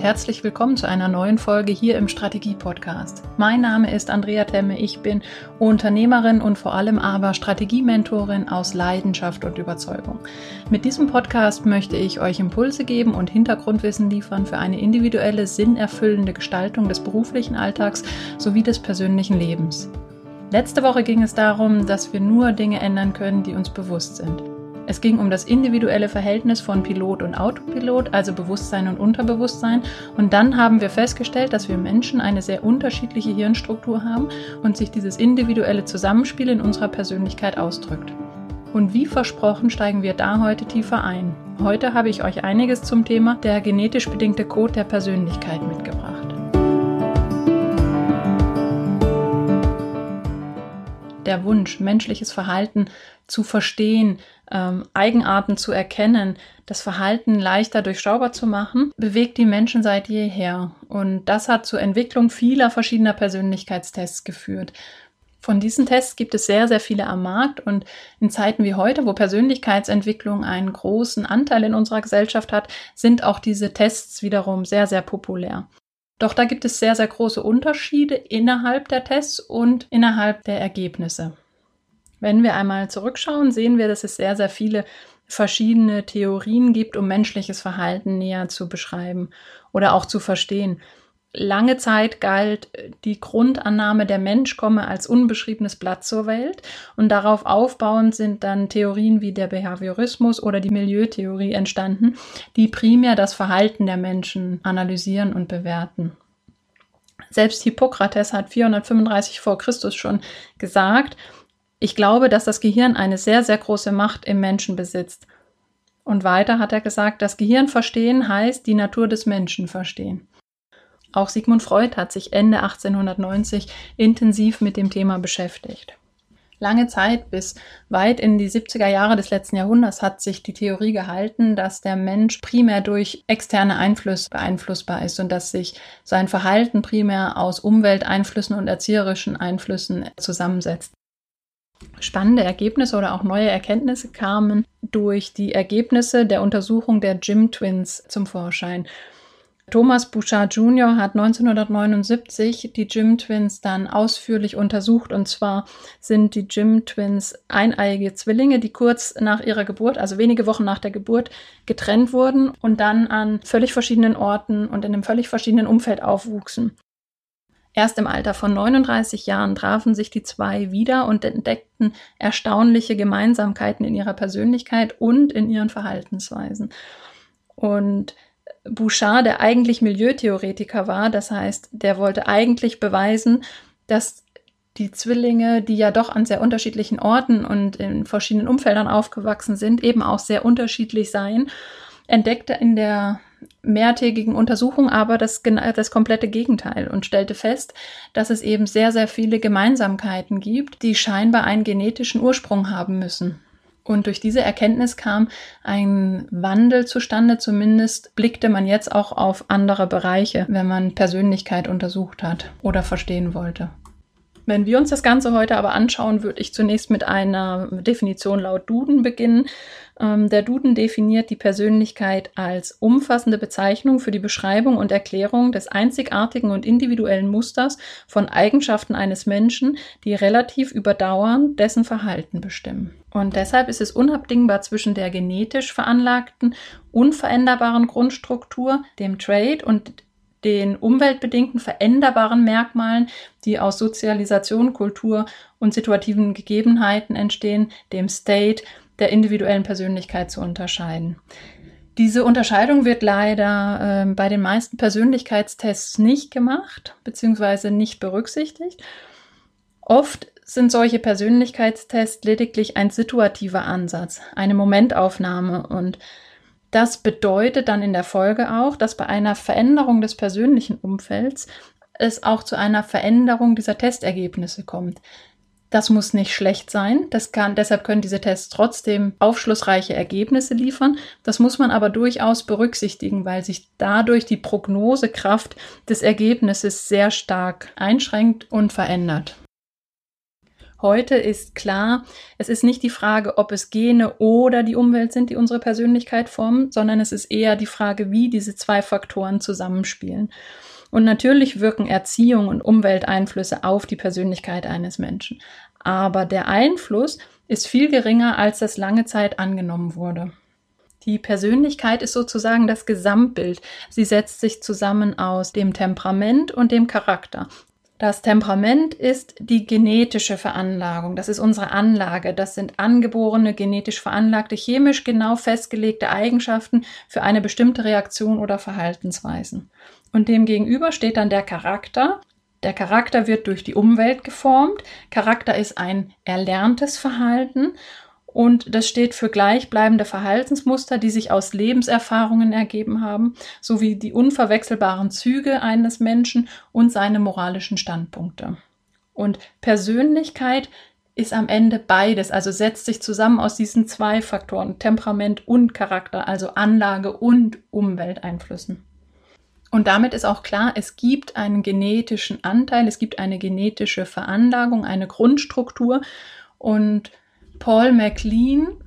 herzlich willkommen zu einer neuen Folge hier im Strategie-Podcast. Mein Name ist Andrea Temme, ich bin Unternehmerin und vor allem aber Strategiementorin aus Leidenschaft und Überzeugung. Mit diesem Podcast möchte ich euch Impulse geben und Hintergrundwissen liefern für eine individuelle, sinnerfüllende Gestaltung des beruflichen Alltags sowie des persönlichen Lebens. Letzte Woche ging es darum, dass wir nur Dinge ändern können, die uns bewusst sind. Es ging um das individuelle Verhältnis von Pilot und Autopilot, also Bewusstsein und Unterbewusstsein. Und dann haben wir festgestellt, dass wir Menschen eine sehr unterschiedliche Hirnstruktur haben und sich dieses individuelle Zusammenspiel in unserer Persönlichkeit ausdrückt. Und wie versprochen steigen wir da heute tiefer ein. Heute habe ich euch einiges zum Thema der genetisch bedingte Code der Persönlichkeit mitgebracht. der Wunsch, menschliches Verhalten zu verstehen, ähm, Eigenarten zu erkennen, das Verhalten leichter durchschaubar zu machen, bewegt die Menschen seit jeher. Und das hat zur Entwicklung vieler verschiedener Persönlichkeitstests geführt. Von diesen Tests gibt es sehr, sehr viele am Markt und in Zeiten wie heute, wo Persönlichkeitsentwicklung einen großen Anteil in unserer Gesellschaft hat, sind auch diese Tests wiederum sehr, sehr populär. Doch da gibt es sehr, sehr große Unterschiede innerhalb der Tests und innerhalb der Ergebnisse. Wenn wir einmal zurückschauen, sehen wir, dass es sehr, sehr viele verschiedene Theorien gibt, um menschliches Verhalten näher zu beschreiben oder auch zu verstehen. Lange Zeit galt die Grundannahme, der Mensch komme als unbeschriebenes Blatt zur Welt und darauf aufbauend sind dann Theorien wie der Behaviorismus oder die Milieutheorie entstanden, die primär das Verhalten der Menschen analysieren und bewerten. Selbst Hippokrates hat 435 vor Christus schon gesagt, ich glaube, dass das Gehirn eine sehr, sehr große Macht im Menschen besitzt. Und weiter hat er gesagt, das Gehirn verstehen heißt die Natur des Menschen verstehen. Auch Sigmund Freud hat sich Ende 1890 intensiv mit dem Thema beschäftigt. Lange Zeit bis weit in die 70er Jahre des letzten Jahrhunderts hat sich die Theorie gehalten, dass der Mensch primär durch externe Einflüsse beeinflussbar ist und dass sich sein Verhalten primär aus Umwelteinflüssen und erzieherischen Einflüssen zusammensetzt. Spannende Ergebnisse oder auch neue Erkenntnisse kamen durch die Ergebnisse der Untersuchung der Gym Twins zum Vorschein. Thomas Bouchard Jr. hat 1979 die Gym Twins dann ausführlich untersucht. Und zwar sind die Gym Twins eineiige Zwillinge, die kurz nach ihrer Geburt, also wenige Wochen nach der Geburt, getrennt wurden und dann an völlig verschiedenen Orten und in einem völlig verschiedenen Umfeld aufwuchsen. Erst im Alter von 39 Jahren trafen sich die zwei wieder und entdeckten erstaunliche Gemeinsamkeiten in ihrer Persönlichkeit und in ihren Verhaltensweisen. Und Bouchard, der eigentlich Milieutheoretiker war, das heißt, der wollte eigentlich beweisen, dass die Zwillinge, die ja doch an sehr unterschiedlichen Orten und in verschiedenen Umfeldern aufgewachsen sind, eben auch sehr unterschiedlich seien, entdeckte in der mehrtägigen Untersuchung aber das, das komplette Gegenteil und stellte fest, dass es eben sehr, sehr viele Gemeinsamkeiten gibt, die scheinbar einen genetischen Ursprung haben müssen. Und durch diese Erkenntnis kam ein Wandel zustande, zumindest blickte man jetzt auch auf andere Bereiche, wenn man Persönlichkeit untersucht hat oder verstehen wollte. Wenn wir uns das Ganze heute aber anschauen, würde ich zunächst mit einer Definition laut Duden beginnen. Ähm, der Duden definiert die Persönlichkeit als umfassende Bezeichnung für die Beschreibung und Erklärung des einzigartigen und individuellen Musters von Eigenschaften eines Menschen, die relativ überdauernd dessen Verhalten bestimmen. Und deshalb ist es unabdingbar zwischen der genetisch veranlagten, unveränderbaren Grundstruktur, dem Trade und den umweltbedingten veränderbaren Merkmalen, die aus Sozialisation, Kultur und situativen Gegebenheiten entstehen, dem State, der individuellen Persönlichkeit zu unterscheiden. Diese Unterscheidung wird leider äh, bei den meisten Persönlichkeitstests nicht gemacht bzw. nicht berücksichtigt. Oft sind solche Persönlichkeitstests lediglich ein situativer Ansatz, eine Momentaufnahme und das bedeutet dann in der Folge auch, dass bei einer Veränderung des persönlichen Umfelds es auch zu einer Veränderung dieser Testergebnisse kommt. Das muss nicht schlecht sein. Das kann, deshalb können diese Tests trotzdem aufschlussreiche Ergebnisse liefern. Das muss man aber durchaus berücksichtigen, weil sich dadurch die Prognosekraft des Ergebnisses sehr stark einschränkt und verändert. Heute ist klar, es ist nicht die Frage, ob es Gene oder die Umwelt sind, die unsere Persönlichkeit formen, sondern es ist eher die Frage, wie diese zwei Faktoren zusammenspielen. Und natürlich wirken Erziehung und Umwelteinflüsse auf die Persönlichkeit eines Menschen. Aber der Einfluss ist viel geringer, als das lange Zeit angenommen wurde. Die Persönlichkeit ist sozusagen das Gesamtbild. Sie setzt sich zusammen aus dem Temperament und dem Charakter. Das Temperament ist die genetische Veranlagung. Das ist unsere Anlage. Das sind angeborene, genetisch veranlagte, chemisch genau festgelegte Eigenschaften für eine bestimmte Reaktion oder Verhaltensweisen. Und dem gegenüber steht dann der Charakter. Der Charakter wird durch die Umwelt geformt. Charakter ist ein erlerntes Verhalten und das steht für gleichbleibende Verhaltensmuster, die sich aus Lebenserfahrungen ergeben haben, sowie die unverwechselbaren Züge eines Menschen und seine moralischen Standpunkte. Und Persönlichkeit ist am Ende beides, also setzt sich zusammen aus diesen zwei Faktoren, Temperament und Charakter, also Anlage und Umwelteinflüssen. Und damit ist auch klar, es gibt einen genetischen Anteil, es gibt eine genetische Veranlagung, eine Grundstruktur und Paul MacLean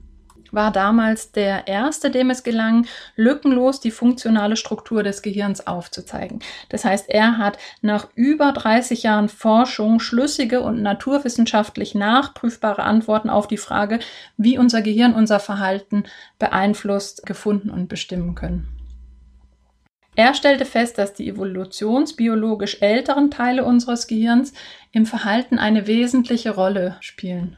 war damals der erste, dem es gelang, lückenlos die funktionale Struktur des Gehirns aufzuzeigen. Das heißt, er hat nach über 30 Jahren Forschung schlüssige und naturwissenschaftlich nachprüfbare Antworten auf die Frage, wie unser Gehirn unser Verhalten beeinflusst, gefunden und bestimmen können. Er stellte fest, dass die evolutionsbiologisch älteren Teile unseres Gehirns im Verhalten eine wesentliche Rolle spielen.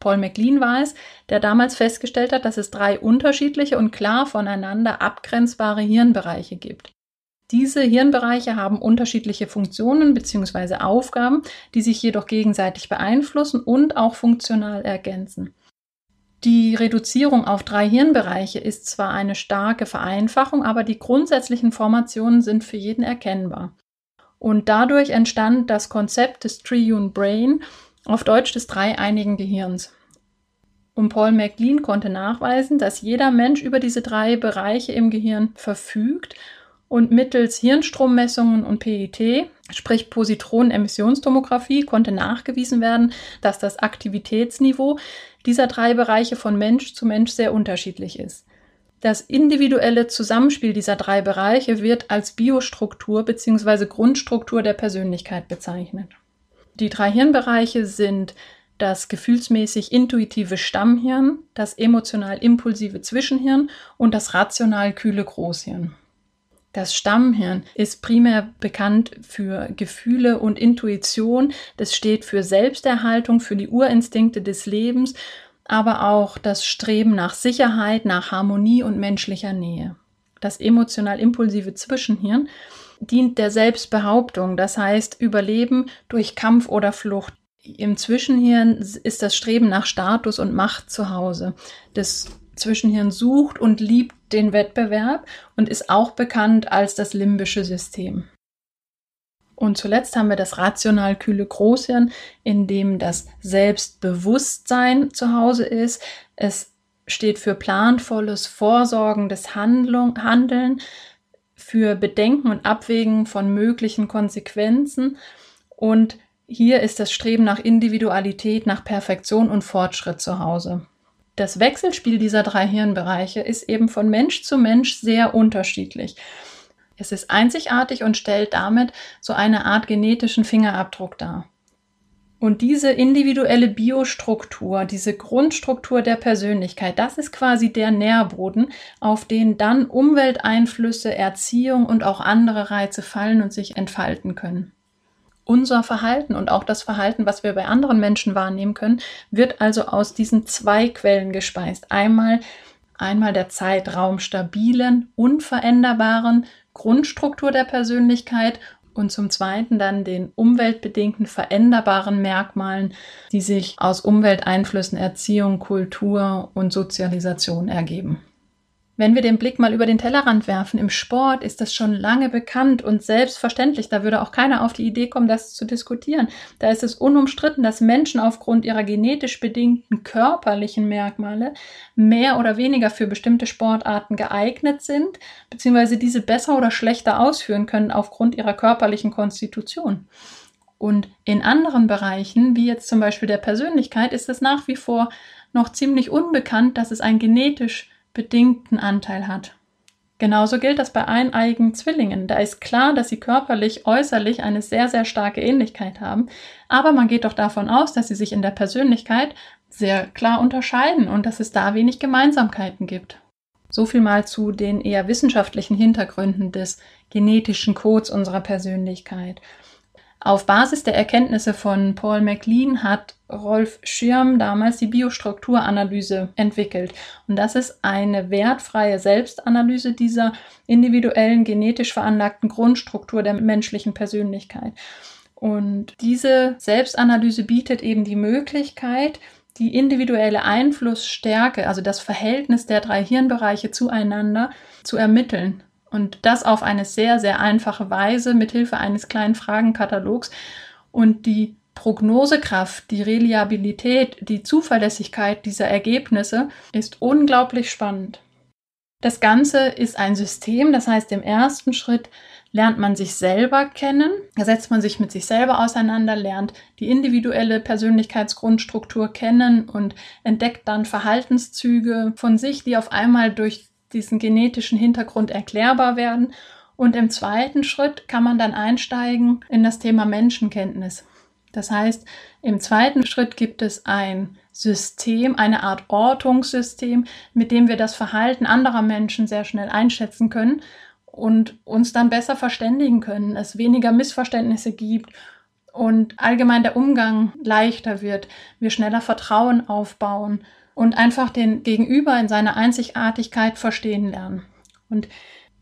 Paul MacLean war es, der damals festgestellt hat, dass es drei unterschiedliche und klar voneinander abgrenzbare Hirnbereiche gibt. Diese Hirnbereiche haben unterschiedliche Funktionen bzw. Aufgaben, die sich jedoch gegenseitig beeinflussen und auch funktional ergänzen. Die Reduzierung auf drei Hirnbereiche ist zwar eine starke Vereinfachung, aber die grundsätzlichen Formationen sind für jeden erkennbar. Und dadurch entstand das Konzept des Triune Brain, auf Deutsch des dreieinigen Gehirns. Und Paul MacLean konnte nachweisen, dass jeder Mensch über diese drei Bereiche im Gehirn verfügt und mittels Hirnstrommessungen und PET, sprich Positronen-Emissionstomographie, konnte nachgewiesen werden, dass das Aktivitätsniveau dieser drei Bereiche von Mensch zu Mensch sehr unterschiedlich ist. Das individuelle Zusammenspiel dieser drei Bereiche wird als Biostruktur bzw. Grundstruktur der Persönlichkeit bezeichnet. Die drei Hirnbereiche sind das gefühlsmäßig intuitive Stammhirn, das emotional impulsive Zwischenhirn und das rational kühle Großhirn. Das Stammhirn ist primär bekannt für Gefühle und Intuition. Das steht für Selbsterhaltung, für die Urinstinkte des Lebens, aber auch das Streben nach Sicherheit, nach Harmonie und menschlicher Nähe. Das emotional impulsive Zwischenhirn dient der Selbstbehauptung, das heißt Überleben durch Kampf oder Flucht. Im Zwischenhirn ist das Streben nach Status und Macht zu Hause. Das Zwischenhirn sucht und liebt den Wettbewerb und ist auch bekannt als das limbische System. Und zuletzt haben wir das rational kühle Großhirn, in dem das Selbstbewusstsein zu Hause ist. Es steht für planvolles, vorsorgendes Handlung, Handeln, für Bedenken und Abwägen von möglichen Konsequenzen. Und hier ist das Streben nach Individualität, nach Perfektion und Fortschritt zu Hause. Das Wechselspiel dieser drei Hirnbereiche ist eben von Mensch zu Mensch sehr unterschiedlich. Es ist einzigartig und stellt damit so eine Art genetischen Fingerabdruck dar. Und diese individuelle Biostruktur, diese Grundstruktur der Persönlichkeit, das ist quasi der Nährboden, auf den dann Umwelteinflüsse, Erziehung und auch andere Reize fallen und sich entfalten können. Unser Verhalten und auch das Verhalten, was wir bei anderen Menschen wahrnehmen können, wird also aus diesen zwei Quellen gespeist. Einmal, einmal der Zeitraum stabilen, unveränderbaren Grundstruktur der Persönlichkeit und zum Zweiten dann den umweltbedingten veränderbaren Merkmalen, die sich aus Umwelteinflüssen, Erziehung, Kultur und Sozialisation ergeben. Wenn wir den Blick mal über den Tellerrand werfen, im Sport ist das schon lange bekannt und selbstverständlich. Da würde auch keiner auf die Idee kommen, das zu diskutieren. Da ist es unumstritten, dass Menschen aufgrund ihrer genetisch bedingten körperlichen Merkmale mehr oder weniger für bestimmte Sportarten geeignet sind, beziehungsweise diese besser oder schlechter ausführen können aufgrund ihrer körperlichen Konstitution. Und in anderen Bereichen, wie jetzt zum Beispiel der Persönlichkeit, ist es nach wie vor noch ziemlich unbekannt, dass es einen genetisch bedingten Anteil hat. Genauso gilt das bei eineigen Zwillingen. Da ist klar, dass sie körperlich, äußerlich eine sehr, sehr starke Ähnlichkeit haben. Aber man geht doch davon aus, dass sie sich in der Persönlichkeit sehr klar unterscheiden und dass es da wenig Gemeinsamkeiten gibt. So viel mal zu den eher wissenschaftlichen Hintergründen des genetischen Codes unserer Persönlichkeit. Auf Basis der Erkenntnisse von Paul MacLean hat Rolf Schirm damals die Biostrukturanalyse entwickelt. Und das ist eine wertfreie Selbstanalyse dieser individuellen genetisch veranlagten Grundstruktur der menschlichen Persönlichkeit. Und diese Selbstanalyse bietet eben die Möglichkeit, die individuelle Einflussstärke, also das Verhältnis der drei Hirnbereiche zueinander zu ermitteln und das auf eine sehr, sehr einfache Weise mit Hilfe eines kleinen Fragenkatalogs. Und die Prognosekraft, die Reliabilität, die Zuverlässigkeit dieser Ergebnisse ist unglaublich spannend. Das Ganze ist ein System, das heißt, im ersten Schritt lernt man sich selber kennen, setzt man sich mit sich selber auseinander, lernt die individuelle Persönlichkeitsgrundstruktur kennen und entdeckt dann Verhaltenszüge von sich, die auf einmal durch diesen genetischen Hintergrund erklärbar werden. Und im zweiten Schritt kann man dann einsteigen in das Thema Menschenkenntnis. Das heißt, im zweiten Schritt gibt es ein System, eine Art Ortungssystem, mit dem wir das Verhalten anderer Menschen sehr schnell einschätzen können und uns dann besser verständigen können, es weniger Missverständnisse gibt und allgemein der Umgang leichter wird, wir schneller Vertrauen aufbauen und einfach den Gegenüber in seiner Einzigartigkeit verstehen lernen. Und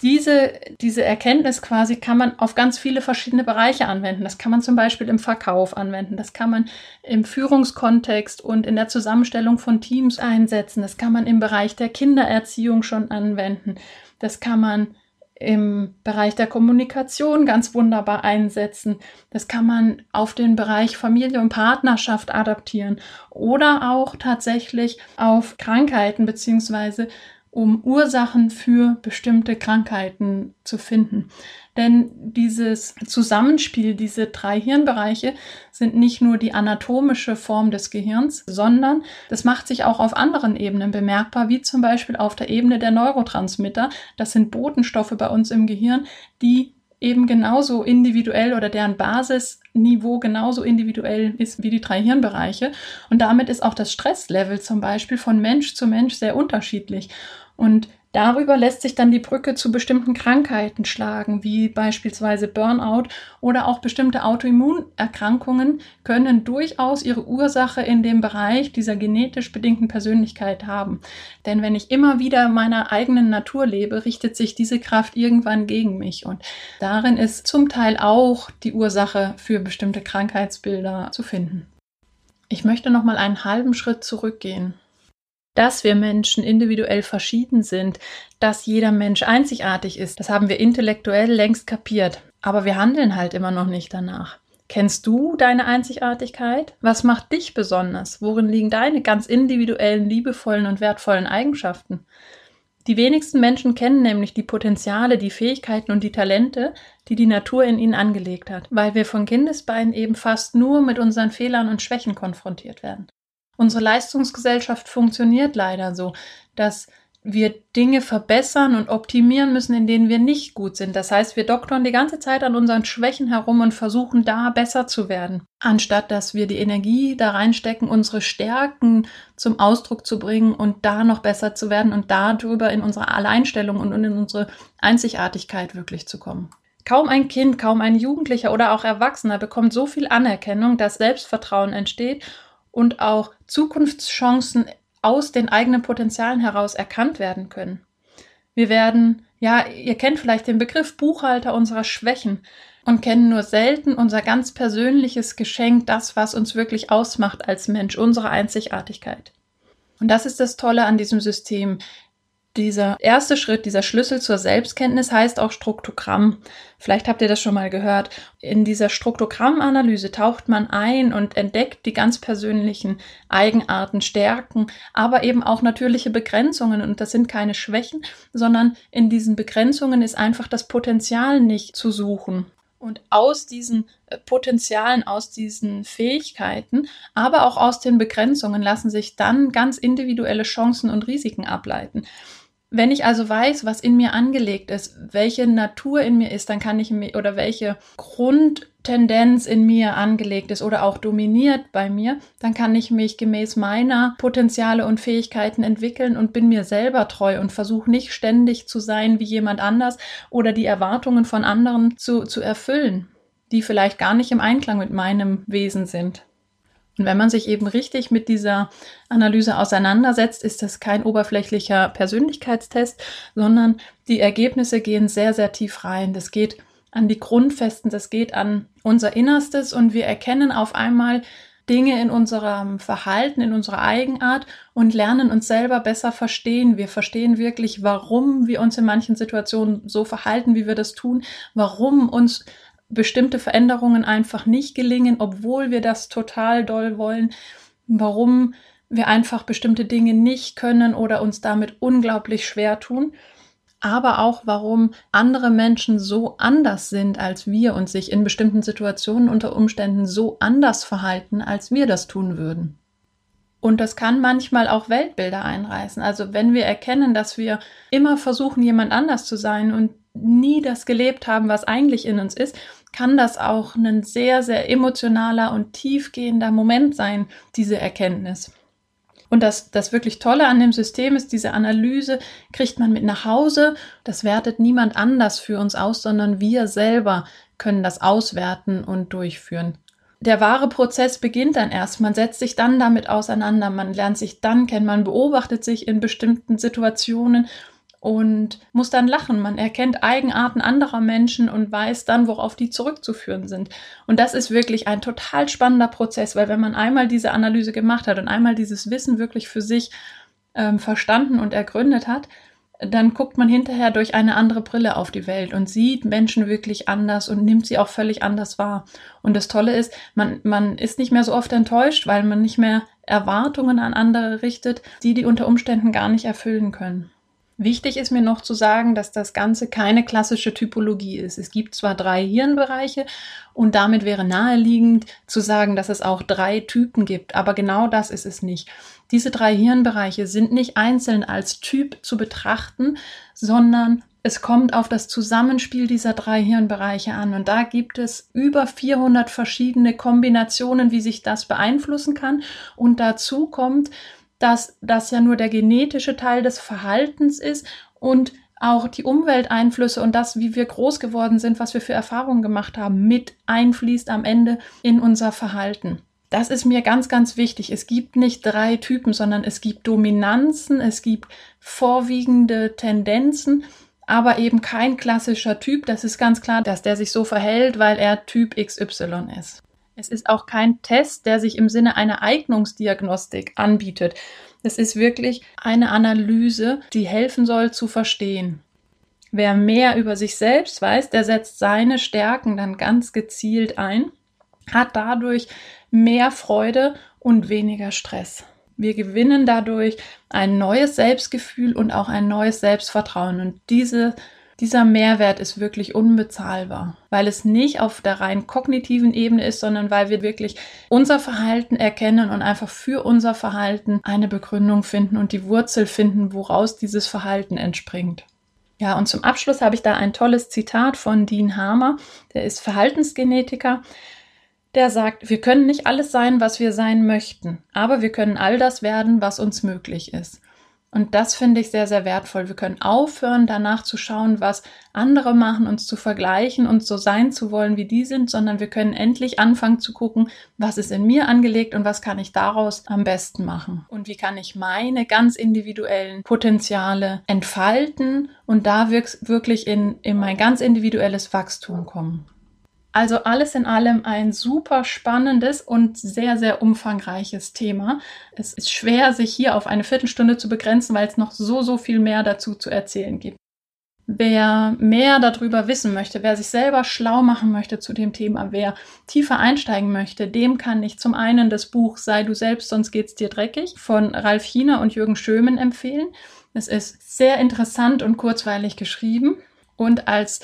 diese, diese Erkenntnis quasi kann man auf ganz viele verschiedene Bereiche anwenden. Das kann man zum Beispiel im Verkauf anwenden. Das kann man im Führungskontext und in der Zusammenstellung von Teams einsetzen. Das kann man im Bereich der Kindererziehung schon anwenden. Das kann man im Bereich der Kommunikation ganz wunderbar einsetzen. Das kann man auf den Bereich Familie und Partnerschaft adaptieren oder auch tatsächlich auf Krankheiten beziehungsweise um Ursachen für bestimmte Krankheiten zu finden. Denn dieses Zusammenspiel, diese drei Hirnbereiche sind nicht nur die anatomische Form des Gehirns, sondern das macht sich auch auf anderen Ebenen bemerkbar, wie zum Beispiel auf der Ebene der Neurotransmitter. Das sind Botenstoffe bei uns im Gehirn, die eben genauso individuell oder deren Basisniveau genauso individuell ist wie die drei Hirnbereiche. Und damit ist auch das Stresslevel zum Beispiel von Mensch zu Mensch sehr unterschiedlich. Und Darüber lässt sich dann die Brücke zu bestimmten Krankheiten schlagen, wie beispielsweise Burnout oder auch bestimmte Autoimmunerkrankungen können durchaus ihre Ursache in dem Bereich dieser genetisch bedingten Persönlichkeit haben. Denn wenn ich immer wieder meiner eigenen Natur lebe, richtet sich diese Kraft irgendwann gegen mich und darin ist zum Teil auch die Ursache für bestimmte Krankheitsbilder zu finden. Ich möchte noch mal einen halben Schritt zurückgehen dass wir Menschen individuell verschieden sind, dass jeder Mensch einzigartig ist, das haben wir intellektuell längst kapiert. Aber wir handeln halt immer noch nicht danach. Kennst du deine Einzigartigkeit? Was macht dich besonders? Worin liegen deine ganz individuellen, liebevollen und wertvollen Eigenschaften? Die wenigsten Menschen kennen nämlich die Potenziale, die Fähigkeiten und die Talente, die die Natur in ihnen angelegt hat, weil wir von Kindesbeinen eben fast nur mit unseren Fehlern und Schwächen konfrontiert werden. Unsere Leistungsgesellschaft funktioniert leider so, dass wir Dinge verbessern und optimieren müssen, in denen wir nicht gut sind. Das heißt, wir doktern die ganze Zeit an unseren Schwächen herum und versuchen da besser zu werden, anstatt dass wir die Energie da reinstecken, unsere Stärken zum Ausdruck zu bringen und da noch besser zu werden und darüber in unsere Alleinstellung und in unsere Einzigartigkeit wirklich zu kommen. Kaum ein Kind, kaum ein Jugendlicher oder auch Erwachsener bekommt so viel Anerkennung, dass Selbstvertrauen entsteht und auch Zukunftschancen aus den eigenen Potenzialen heraus erkannt werden können. Wir werden, ja, ihr kennt vielleicht den Begriff Buchhalter unserer Schwächen und kennen nur selten unser ganz persönliches Geschenk, das, was uns wirklich ausmacht als Mensch, unsere Einzigartigkeit. Und das ist das Tolle an diesem System. Dieser erste Schritt, dieser Schlüssel zur Selbstkenntnis heißt auch Struktogramm. Vielleicht habt ihr das schon mal gehört. In dieser Struktogrammanalyse taucht man ein und entdeckt die ganz persönlichen Eigenarten, Stärken, aber eben auch natürliche Begrenzungen. Und das sind keine Schwächen, sondern in diesen Begrenzungen ist einfach das Potenzial nicht zu suchen. Und aus diesen äh, Potenzialen, aus diesen Fähigkeiten, aber auch aus den Begrenzungen lassen sich dann ganz individuelle Chancen und Risiken ableiten. Wenn ich also weiß, was in mir angelegt ist, welche Natur in mir ist, dann kann ich mir oder welche Grundtendenz in mir angelegt ist oder auch dominiert bei mir, dann kann ich mich gemäß meiner Potenziale und Fähigkeiten entwickeln und bin mir selber treu und versuche nicht ständig zu sein wie jemand anders oder die Erwartungen von anderen zu, zu erfüllen, die vielleicht gar nicht im Einklang mit meinem Wesen sind. Und wenn man sich eben richtig mit dieser Analyse auseinandersetzt, ist das kein oberflächlicher Persönlichkeitstest, sondern die Ergebnisse gehen sehr, sehr tief rein. Das geht an die Grundfesten, das geht an unser Innerstes und wir erkennen auf einmal Dinge in unserem Verhalten, in unserer Eigenart und lernen uns selber besser verstehen. Wir verstehen wirklich, warum wir uns in manchen Situationen so verhalten, wie wir das tun, warum uns bestimmte Veränderungen einfach nicht gelingen, obwohl wir das total doll wollen, warum wir einfach bestimmte Dinge nicht können oder uns damit unglaublich schwer tun, aber auch warum andere Menschen so anders sind als wir und sich in bestimmten Situationen unter Umständen so anders verhalten, als wir das tun würden. Und das kann manchmal auch Weltbilder einreißen. Also wenn wir erkennen, dass wir immer versuchen, jemand anders zu sein und nie das gelebt haben, was eigentlich in uns ist, kann das auch ein sehr, sehr emotionaler und tiefgehender Moment sein, diese Erkenntnis. Und das, das wirklich Tolle an dem System ist, diese Analyse kriegt man mit nach Hause. Das wertet niemand anders für uns aus, sondern wir selber können das auswerten und durchführen. Der wahre Prozess beginnt dann erst. Man setzt sich dann damit auseinander, man lernt sich dann kennen, man beobachtet sich in bestimmten Situationen und muss dann lachen. Man erkennt Eigenarten anderer Menschen und weiß dann, worauf die zurückzuführen sind. Und das ist wirklich ein total spannender Prozess, weil wenn man einmal diese Analyse gemacht hat und einmal dieses Wissen wirklich für sich ähm, verstanden und ergründet hat, dann guckt man hinterher durch eine andere Brille auf die Welt und sieht Menschen wirklich anders und nimmt sie auch völlig anders wahr. Und das Tolle ist, man, man ist nicht mehr so oft enttäuscht, weil man nicht mehr Erwartungen an andere richtet, die die unter Umständen gar nicht erfüllen können. Wichtig ist mir noch zu sagen, dass das Ganze keine klassische Typologie ist. Es gibt zwar drei Hirnbereiche und damit wäre naheliegend zu sagen, dass es auch drei Typen gibt, aber genau das ist es nicht. Diese drei Hirnbereiche sind nicht einzeln als Typ zu betrachten, sondern es kommt auf das Zusammenspiel dieser drei Hirnbereiche an und da gibt es über 400 verschiedene Kombinationen, wie sich das beeinflussen kann und dazu kommt, dass das ja nur der genetische Teil des Verhaltens ist und auch die Umwelteinflüsse und das, wie wir groß geworden sind, was wir für Erfahrungen gemacht haben, mit einfließt am Ende in unser Verhalten. Das ist mir ganz, ganz wichtig. Es gibt nicht drei Typen, sondern es gibt Dominanzen, es gibt vorwiegende Tendenzen, aber eben kein klassischer Typ. Das ist ganz klar, dass der sich so verhält, weil er Typ XY ist. Es ist auch kein Test, der sich im Sinne einer Eignungsdiagnostik anbietet. Es ist wirklich eine Analyse, die helfen soll zu verstehen. Wer mehr über sich selbst weiß, der setzt seine Stärken dann ganz gezielt ein, hat dadurch mehr Freude und weniger Stress. Wir gewinnen dadurch ein neues Selbstgefühl und auch ein neues Selbstvertrauen. Und diese dieser Mehrwert ist wirklich unbezahlbar, weil es nicht auf der rein kognitiven Ebene ist, sondern weil wir wirklich unser Verhalten erkennen und einfach für unser Verhalten eine Begründung finden und die Wurzel finden, woraus dieses Verhalten entspringt. Ja, und zum Abschluss habe ich da ein tolles Zitat von Dean Hamer, der ist Verhaltensgenetiker. Der sagt, wir können nicht alles sein, was wir sein möchten, aber wir können all das werden, was uns möglich ist. Und das finde ich sehr, sehr wertvoll. Wir können aufhören, danach zu schauen, was andere machen, uns zu vergleichen und so sein zu wollen, wie die sind, sondern wir können endlich anfangen zu gucken, was ist in mir angelegt und was kann ich daraus am besten machen. Und wie kann ich meine ganz individuellen Potenziale entfalten und da wirklich in, in mein ganz individuelles Wachstum kommen. Also alles in allem ein super spannendes und sehr, sehr umfangreiches Thema. Es ist schwer, sich hier auf eine Viertelstunde zu begrenzen, weil es noch so, so viel mehr dazu zu erzählen gibt. Wer mehr darüber wissen möchte, wer sich selber schlau machen möchte zu dem Thema, wer tiefer einsteigen möchte, dem kann ich zum einen das Buch Sei du selbst, sonst geht's dir dreckig von Ralf Hiener und Jürgen Schömen empfehlen. Es ist sehr interessant und kurzweilig geschrieben und als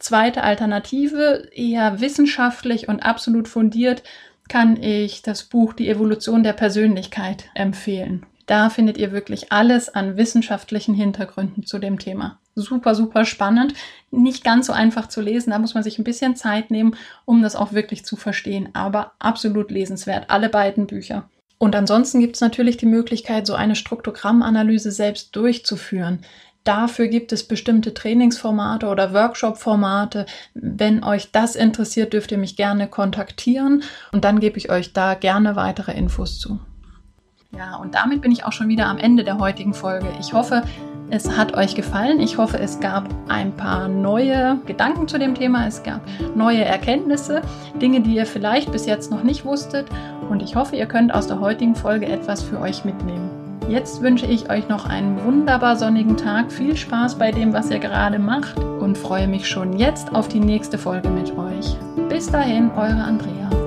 zweite Alternative, eher wissenschaftlich und absolut fundiert, kann ich das Buch Die Evolution der Persönlichkeit empfehlen. Da findet ihr wirklich alles an wissenschaftlichen Hintergründen zu dem Thema. Super, super spannend. Nicht ganz so einfach zu lesen. Da muss man sich ein bisschen Zeit nehmen, um das auch wirklich zu verstehen. Aber absolut lesenswert. Alle beiden Bücher. Und ansonsten gibt es natürlich die Möglichkeit, so eine Struktogrammanalyse selbst durchzuführen. Dafür gibt es bestimmte Trainingsformate oder Workshop-Formate. Wenn euch das interessiert, dürft ihr mich gerne kontaktieren und dann gebe ich euch da gerne weitere Infos zu. Ja, und damit bin ich auch schon wieder am Ende der heutigen Folge. Ich hoffe, es hat euch gefallen. Ich hoffe, es gab ein paar neue Gedanken zu dem Thema. Es gab neue Erkenntnisse, Dinge, die ihr vielleicht bis jetzt noch nicht wusstet. Und ich hoffe, ihr könnt aus der heutigen Folge etwas für euch mitnehmen. Jetzt wünsche ich euch noch einen wunderbar sonnigen Tag. Viel Spaß bei dem, was ihr gerade macht und freue mich schon jetzt auf die nächste Folge mit euch. Bis dahin, eure Andrea.